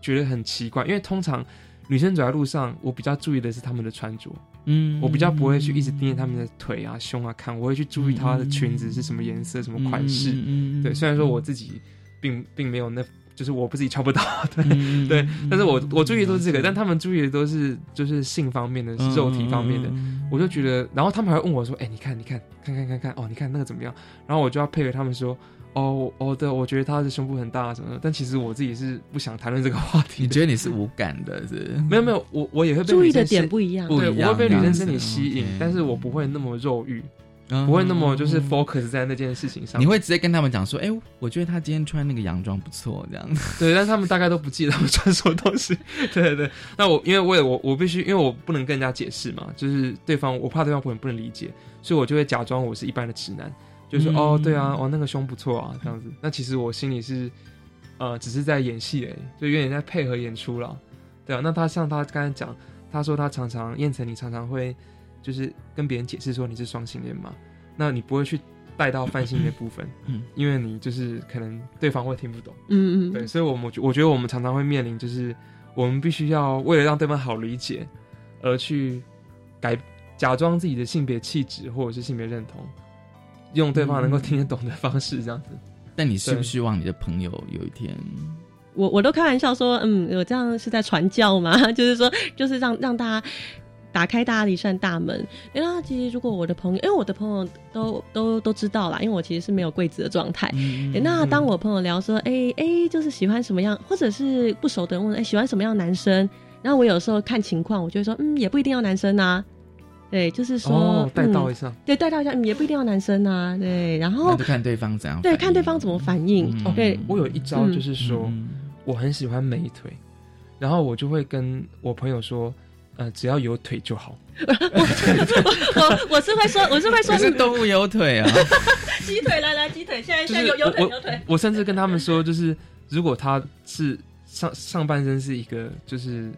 觉得很奇怪，因为通常女生走在路上，我比较注意的是他们的穿着，嗯，我比较不会去一直盯着他们的腿啊、胸啊看，我会去注意她的裙子是什么颜色、什么款式，嗯。对，虽然说我自己并并没有那。就是我不自己敲不到，对对，但是我我注意都是这个，但他们注意的都是就是性方面的、肉体方面的，我就觉得，然后他们还问我说：“哎，你看，你看，看看看看，哦，你看那个怎么样？”然后我就要配合他们说：“哦，哦，对，我觉得他的胸部很大什么的。”但其实我自己是不想谈论这个话题。你觉得你是无感的，是？没有没有，我我也会被注意的点不一样，对，我会被女生身体吸引，但是我不会那么肉欲。不会那么就是 focus 在那件事情上，你会直接跟他们讲说，哎，我觉得他今天穿那个洋装不错，这样。对，但他们大概都不记得他们穿什么东西。对对对，那我因为为了我我必须，因为我不能跟人家解释嘛，就是对方我怕对方不能不能理解，所以我就会假装我是一般的直男，就说哦对啊，哦那个胸不错啊这样子。那其实我心里是呃只是在演戏哎，就有点在配合演出了。对啊，那他像他刚才讲，他说他常常燕城，你常常会。就是跟别人解释说你是双性恋嘛，那你不会去带到泛性恋部分，嗯，因为你就是可能对方会听不懂，嗯嗯，对，所以我们我觉得我们常常会面临，就是我们必须要为了让对方好理解，而去改假装自己的性别气质或者是性别认同，用对方能够听得懂的方式这样子。但你希不希望你的朋友有一天，我我都开玩笑说，嗯，我这样是在传教吗？就是说，就是让让大家。打开大家的一扇大门。然后其实如果我的朋友，因为我的朋友都都都知道啦，因为我其实是没有柜子的状态。那当我朋友聊说，哎哎，就是喜欢什么样，或者是不熟的人问，哎，喜欢什么样男生？然后我有时候看情况，我就会说，嗯，也不一定要男生啊。对，就是说带到一下，对，带到一下，也不一定要男生啊。对，然后就看对方怎样，对，看对方怎么反应。对，我有一招就是说，我很喜欢美腿，然后我就会跟我朋友说。呃，只要有腿就好。我我是会说，我是会说，是动物有腿啊。鸡腿来来，鸡腿，现在现在有有腿有腿。我甚至跟他们说，就是如果他是上上半身是一个，就是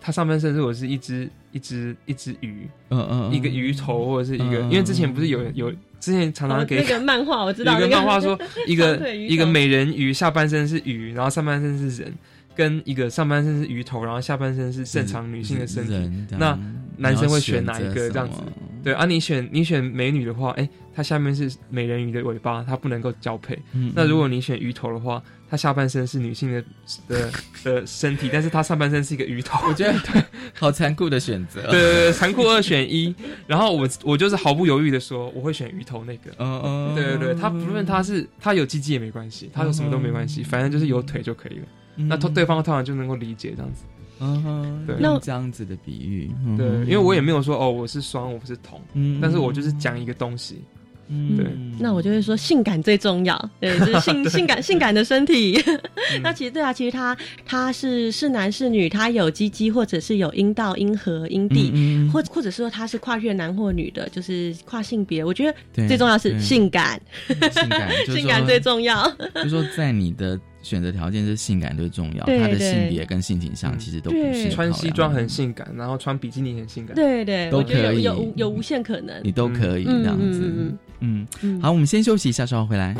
他上半身如果是一只一只一只鱼，嗯嗯，一个鱼头或者是一个，因为之前不是有有之前常常给那个漫画，我知道有个漫画说 一个一个美人鱼下半身是鱼，然后上半身是人。跟一个上半身是鱼头，然后下半身是正常女性的身体，那男生会选哪一个这样子？对啊，你选你选美女的话，哎，她下面是美人鱼的尾巴，她不能够交配。那如果你选鱼头的话，她下半身是女性的的的身体，但是她上半身是一个鱼头。我觉得对，好残酷的选择。对对对，残酷二选一。然后我我就是毫不犹豫的说，我会选鱼头那个。嗯嗯。对对对，他不论他是他有鸡鸡也没关系，他有什么都没关系，反正就是有腿就可以了。那他对方通常就能够理解这样子，嗯，对，那这样子的比喻，对，因为我也没有说哦，我是双，我不是同，嗯，但是我就是讲一个东西，嗯，对，那我就会说性感最重要，对，就是性性感性感的身体，那其实对啊，其实他他是是男是女，他有鸡鸡或者是有阴道、阴核、阴蒂，或或者是说他是跨越男或女的，就是跨性别，我觉得最重要是性感，性感，性感最重要，就说在你的。选择条件是性感最重要，他的性别跟性倾向其实都不是。穿西装很性感，然后穿比基尼很性感，对对，都可以，有有无限可能，你都可以这样子。嗯，好，我们先休息一下，稍后回来。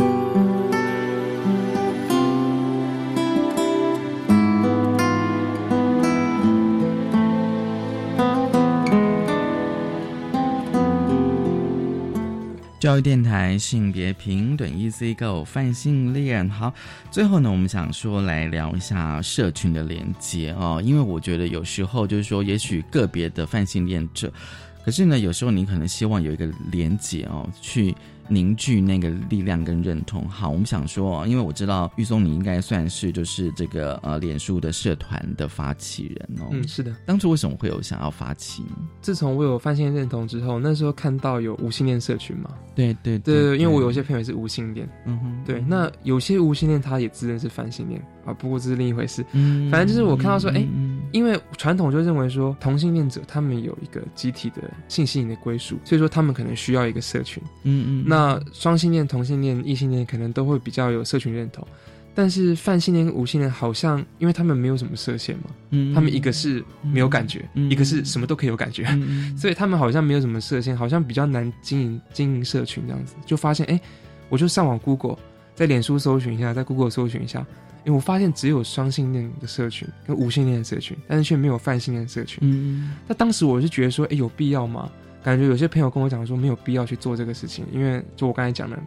教育电台性别平等，E C Go，泛性恋。好，最后呢，我们想说来聊一下社群的连接哦，因为我觉得有时候就是说，也许个别的泛性恋者，可是呢，有时候你可能希望有一个连接哦，去。凝聚那个力量跟认同。好，我们想说，因为我知道玉松，你应该算是就是这个呃，脸书的社团的发起人哦。嗯，是的。当初为什么会有想要发起？自从我有发现认同之后，那时候看到有无性恋社群嘛。对对对，因为我有些朋友是无性恋。嗯哼。对，那有些无性恋他也自认是泛性恋啊，不过这是另一回事。嗯。反正就是我看到说，哎，因为传统就认为说同性恋者他们有一个集体的性吸引的归属，所以说他们可能需要一个社群。嗯嗯。那双性恋、同性恋、异性恋可能都会比较有社群认同，但是泛性恋、无性恋好像因为他们没有什么设限嘛，嗯，他们一个是没有感觉，一个是什么都可以有感觉，所以他们好像没有什么设限，好像比较难经营经营社群这样子。就发现哎，我就上网 Google，在脸书搜寻一下，在 Google 搜寻一下。因为我发现只有双性恋的社群跟无性恋的社群，但是却没有泛性恋社群。嗯，那当时我是觉得说，哎，有必要吗？感觉有些朋友跟我讲说，没有必要去做这个事情，因为就我刚才讲的，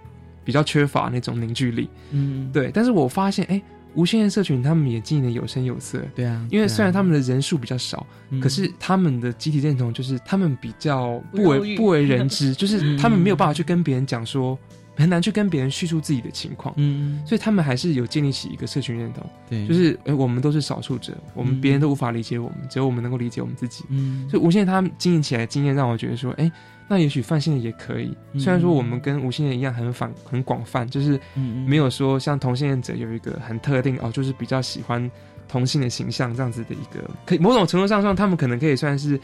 比较缺乏那种凝聚力。嗯，对。但是我发现，哎，无性恋社群他们也经营的有声有色。对啊，因为虽然他们的人数比较少，可是他们的集体认同就是他们比较不为不为人知，就是他们没有办法去跟别人讲说。很难去跟别人叙述自己的情况，嗯，所以他们还是有建立起一个社群认同，对，就是哎，我们都是少数者，我们别人都无法理解我们，只有我们能够理解我们自己，嗯，所以无限他经营起来的经验让我觉得说，哎，那也许泛性的也可以，虽然说我们跟无性恋一样很反很广泛，就是没有说像同性恋者有一个很特定哦，就是比较喜欢同性的形象这样子的一个，可以某种程度上说，他们可能可以算是。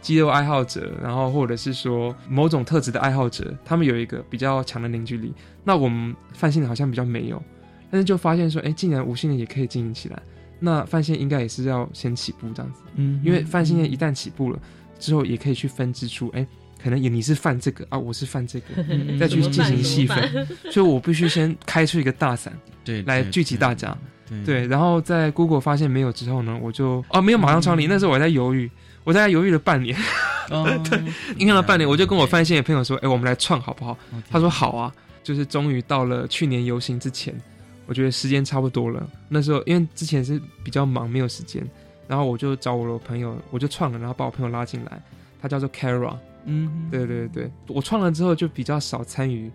肌肉爱好者，然后或者是说某种特质的爱好者，他们有一个比较强的凝聚力。那我们泛性的好像比较没有，但是就发现说，哎，竟然无性恋也可以经营起来，那泛性应该也是要先起步这样子。嗯，因为泛性一旦起步了之后，也可以去分支出，哎，可能也你是泛这个啊，我是泛这个，再去进行细分。所以我必须先开出一个大伞，对，来聚集大家。对，然后在 Google 发现没有之后呢，我就哦没有马上创立，那时候我在犹豫。我大概犹豫了半年，对，应该了半年，我就跟我范县的朋友说：“哎，我们来创好不好？”他说：“好啊。”就是终于到了去年游行之前，我觉得时间差不多了。那时候因为之前是比较忙，没有时间，然后我就找我的朋友，我就创了，然后把我朋友拉进来。他叫做 Kara，嗯，对对对，我创了之后就比较少参与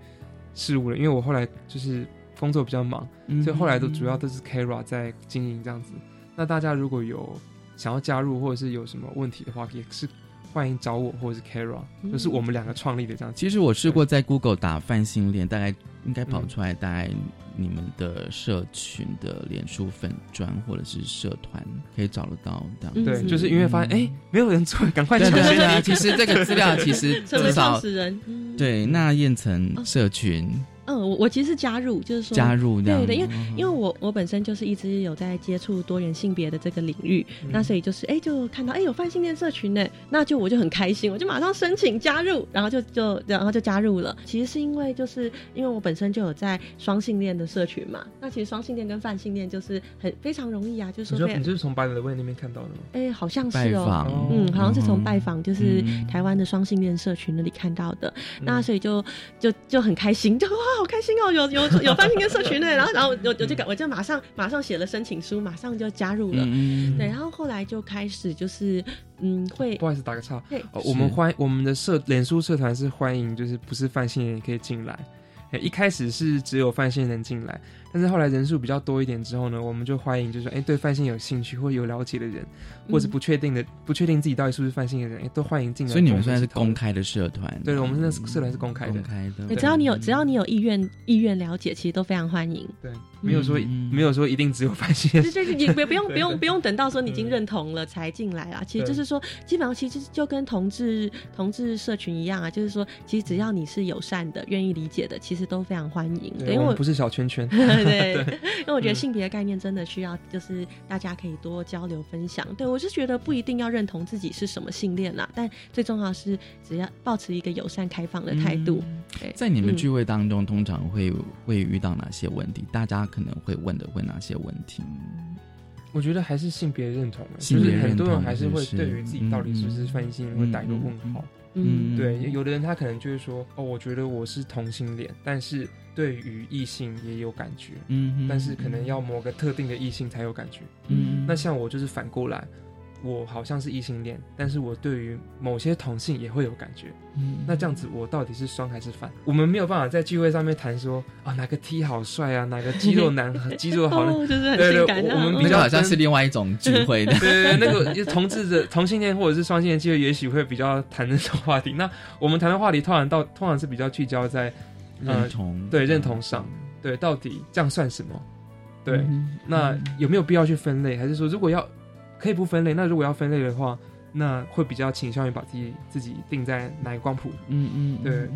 事务了，因为我后来就是工作比较忙，所以后来都主要都是 Kara 在经营这样子。那大家如果有。想要加入或者是有什么问题的话，也是欢迎找我或者是 Kara，就是我们两个创立的这样。其实我试过在 Google 打泛性恋，大概应该跑出来，大概你们的社群的脸书粉砖或者是社团可以找得到。这样对，就是因为发现哎，没有人做，赶快对对对。其实这个资料其实 至少人对那燕城社群。嗯，我我其实加入，就是说加入，对的，因为因为我我本身就是一直有在接触多元性别的这个领域，那所以就是哎，就看到哎有泛性恋社群呢，那就我就很开心，我就马上申请加入，然后就就然后就加入了。其实是因为就是因为我本身就有在双性恋的社群嘛，那其实双性恋跟泛性恋就是很非常容易啊，就是说你就是从白的位那边看到的吗？哎，好像是哦，嗯，好像是从拜访就是台湾的双性恋社群那里看到的，那所以就就就很开心，就哇。好开心哦，有有有翻新跟社群呢，然后然后我我就我就马上马上写了申请书，马上就加入了，对，然后后来就开始就是嗯会不好意思打个岔，我们欢我们的社脸书社团是欢迎就是不是范性人也可以进来。一开始是只有范性人进来，但是后来人数比较多一点之后呢，我们就欢迎就是说，哎，对范性有兴趣或有了解的人，或是不确定的、不确定自己到底是不是范性的人，哎，都欢迎进来。所以你们现在是公开的社团？对，我们现在社团是公开的。公开的。只要你有只要你有意愿意愿了解，其实都非常欢迎。对，没有说没有说一定只有泛性。对对对，你不不用不用不用等到说你已经认同了才进来啦。其实就是说，基本上其实就跟同志同志社群一样啊，就是说，其实只要你是友善的、愿意理解的，其实都非常欢迎。对，因为我不是小圈圈。对，因为我觉得性别的概念真的需要，就是大家可以多交流分享。对我是觉得不一定要认同自己是什么性恋啦，但最重要是只要保持一个友善开放的态度。在你们聚会当中，通常会会遇到哪些问题？大家可能会问的会哪些问题？我觉得还是性别认同，就是很多人还是会对于自己到底是不是翻性会打一个问号。嗯，对，有的人他可能就是说，哦，我觉得我是同性恋，但是对于异性也有感觉，嗯，但是可能要某个特定的异性才有感觉，嗯，那像我就是反过来。我好像是异性恋，但是我对于某些同性也会有感觉。嗯，那这样子我到底是双还是反？我们没有办法在聚会上面谈说啊哪个 T 好帅啊，哪个肌肉男肌肉好，就是很性感。我们比较好像是另外一种聚会的。对对，那个同志的同性恋或者是双性恋聚会，也许会比较谈那种话题。那我们谈的话题通常到通常是比较聚焦在认同，对认同上，对到底这样算什么？对，那有没有必要去分类？还是说如果要？可以不分类。那如果要分类的话，那会比较倾向于把自己自己定在哪个光谱？嗯嗯，对对。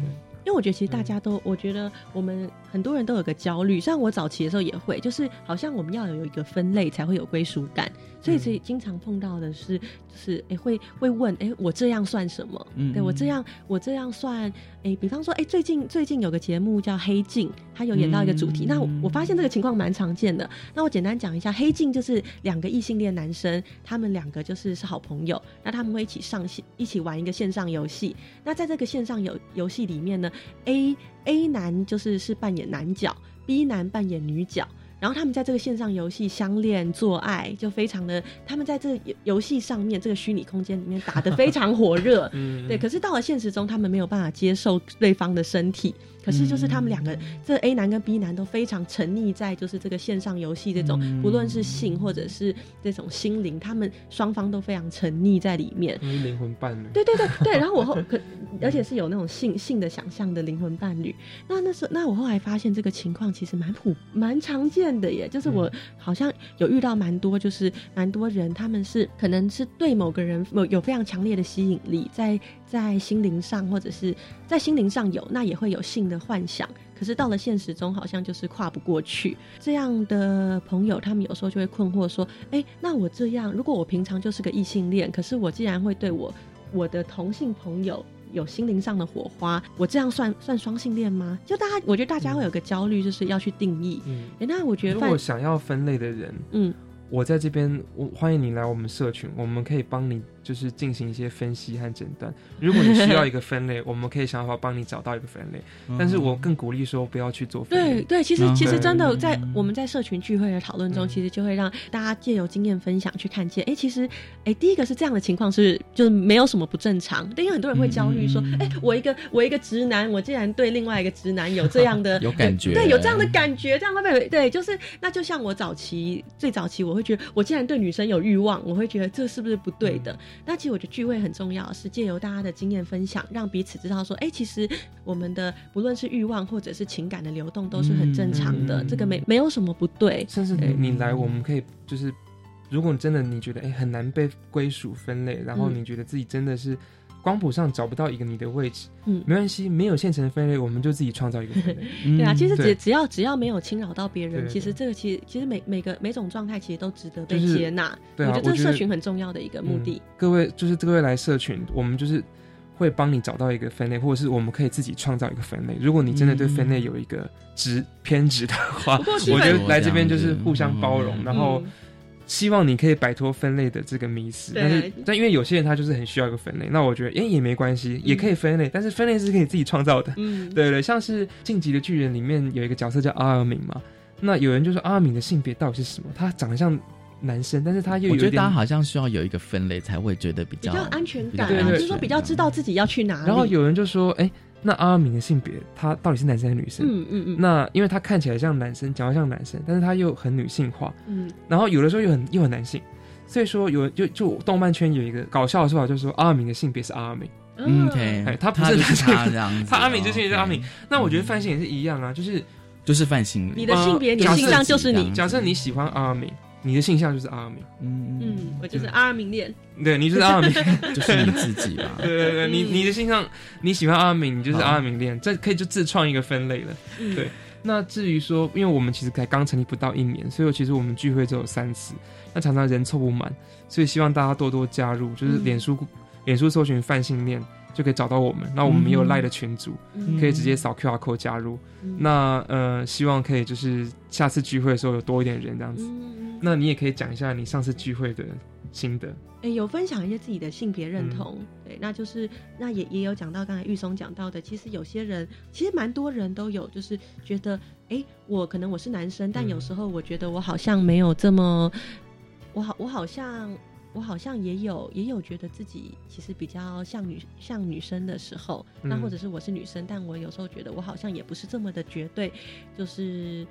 因为我觉得其实大家都，我觉得我们很多人都有个焦虑，像我早期的时候也会，就是好像我们要有一个分类才会有归属感。所以，所以经常碰到的是，就是哎，会会问，哎，我这样算什么？嗯，对我这样，我这样算，哎，比方说，哎，最近最近有个节目叫《黑镜》，它有演到一个主题。那我发现这个情况蛮常见的。那我简单讲一下，《黑镜》就是两个异性恋男生，他们两个就是是好朋友，那他们会一起上线，一起玩一个线上游戏。那在这个线上游游戏里面呢，A A 男就是是扮演男角，B 男扮演女角。然后他们在这个线上游戏相恋做爱，就非常的，他们在这游戏上面这个虚拟空间里面打得非常火热，嗯对。可是到了现实中，他们没有办法接受对方的身体。可是就是他们两个，这 A 男跟 B 男都非常沉溺在就是这个线上游戏这种，不论是性或者是这种心灵，他们双方都非常沉溺在里面。灵魂伴侣。对对对对，然后我后 可，而且是有那种性性的想象的灵魂伴侣。那那时那我后来发现这个情况其实蛮普蛮常见的耶，就是我好像有遇到蛮多，就是蛮多人他们是可能是对某个人有有非常强烈的吸引力，在在心灵上或者是在心灵上有，那也会有性的。幻想，可是到了现实中，好像就是跨不过去。这样的朋友，他们有时候就会困惑说：“哎，那我这样，如果我平常就是个异性恋，可是我既然会对我我的同性朋友有心灵上的火花，我这样算算双性恋吗？”就大家，我觉得大家会有个焦虑，就是要去定义。嗯，那我觉得，如果想要分类的人，嗯，我在这边，我欢迎你来我们社群，我们可以帮你。就是进行一些分析和诊断。如果你需要一个分类，我们可以想办法帮你找到一个分类。但是我更鼓励说不要去做分类。对对，其实其实真的在我们在社群聚会的讨论中，其实就会让大家借由经验分享去看见，哎，其实哎，第一个是这样的情况是就是没有什么不正常。但因为很多人会焦虑说，哎，我一个我一个直男，我竟然对另外一个直男有这样的 有感觉，对，有这样的感觉，这样会不会对？就是那就像我早期最早期，我会觉得我竟然对女生有欲望，我会觉得这是不是不对的？那其实我觉得聚会很重要，是借由大家的经验分享，让彼此知道说，哎，其实我们的不论是欲望或者是情感的流动都是很正常的，这个没没有什么不对。甚至你你来，我们可以就是，如果你真的你觉得哎很难被归属分类，然后你觉得自己真的是。光谱上找不到一个你的位置，嗯，没关系，没有现成的分类，我们就自己创造一个分类。对啊，其实只只要只要没有侵扰到别人，其实这个其实其实每每个每种状态其实都值得被接纳。对啊，我觉得这社群很重要的一个目的。各位就是各位来社群，我们就是会帮你找到一个分类，或者是我们可以自己创造一个分类。如果你真的对分类有一个执偏执的话，我觉得来这边就是互相包容，然后。希望你可以摆脱分类的这个迷思，但是但因为有些人他就是很需要一个分类，那我觉得哎也没关系，也可以分类，但是分类是可以自己创造的。嗯，对对，像是《晋级的巨人》里面有一个角色叫阿尔敏嘛，那有人就说阿尔敏的性别到底是什么？他长得像男生，但是他又我觉得大家好像需要有一个分类才会觉得比较比较安全感，就是说比较知道自己要去哪。然后有人就说哎。那阿尔敏的性别，他到底是男生还是女生？嗯嗯嗯。那因为他看起来像男生，讲话像男生，但是他又很女性化。嗯。然后有的时候又很又很男性，所以说有就就动漫圈有一个搞笑的说法，就是说阿尔敏的性别是阿尔敏。嗯，OK。哎，他不是男生这样子。他阿敏就是阿敏。那我觉得范性也是一样啊，就是就是范性。你的性别，你的性向就是你。假设你喜欢阿尔敏。你的性向就是阿明，嗯嗯，我就是阿明恋，对，你就是阿明，就是你自己吧，对对对，你你的性向，你喜欢阿明，你就是阿明恋，这可以就自创一个分类了，对。那至于说，因为我们其实才刚成立不到一年，所以其实我们聚会只有三次，那常常人凑不满，所以希望大家多多加入，就是脸书脸书搜寻泛性恋。就可以找到我们。那我们也有赖的群组，可以直接扫 QR code 加入。那呃，希望可以就是下次聚会的时候有多一点人这样子。那你也可以讲一下你上次聚会的心得。哎，有分享一些自己的性别认同。对，那就是那也也有讲到刚才玉松讲到的，其实有些人其实蛮多人都有，就是觉得哎，我可能我是男生，但有时候我觉得我好像没有这么，我好我好像。我好像也有也有觉得自己其实比较像女像女生的时候，那或者是我是女生，但我有时候觉得我好像也不是这么的绝对，就是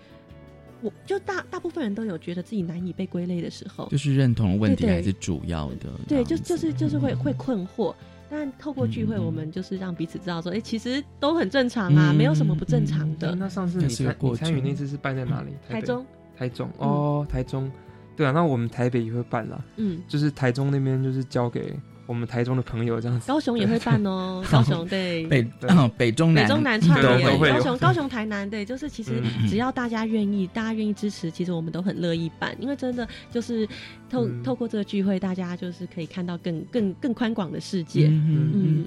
我就大大部分人都有觉得自己难以被归类的时候，就是认同问题还是主要的，对，就就是就是会会困惑，但透过聚会，我们就是让彼此知道说，哎，其实都很正常啊，没有什么不正常的。那上次你参你参与那次是办在哪里？台中，台中哦，台中。对啊，那我们台北也会办啦，嗯，就是台中那边就是交给。我们台中的朋友这样子，高雄也会办哦。高雄 对北北中南北中南串联，高雄高雄台南对，就是其实只要大家愿意，大家愿意支持，其实我们都很乐意办。因为真的就是透透过这个聚会，大家就是可以看到更更更宽广的世界。嗯嗯，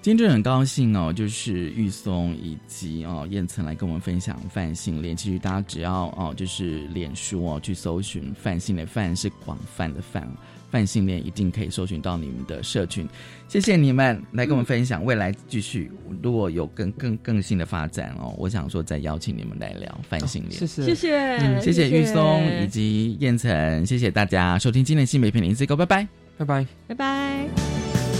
今天真的很高兴哦，就是玉松以及哦燕岑来跟我们分享泛性恋。其实大家只要哦就是脸书哦去搜寻泛性的，泛是广泛的泛。泛性恋一定可以搜寻到你们的社群，谢谢你们来跟我们分享。未来继续如果有更更更新的发展哦，我想说再邀请你们来聊泛性恋。谢谢谢谢谢谢玉松以及燕城，谢谢大家收听今天的新美片零四个，拜拜拜拜拜拜。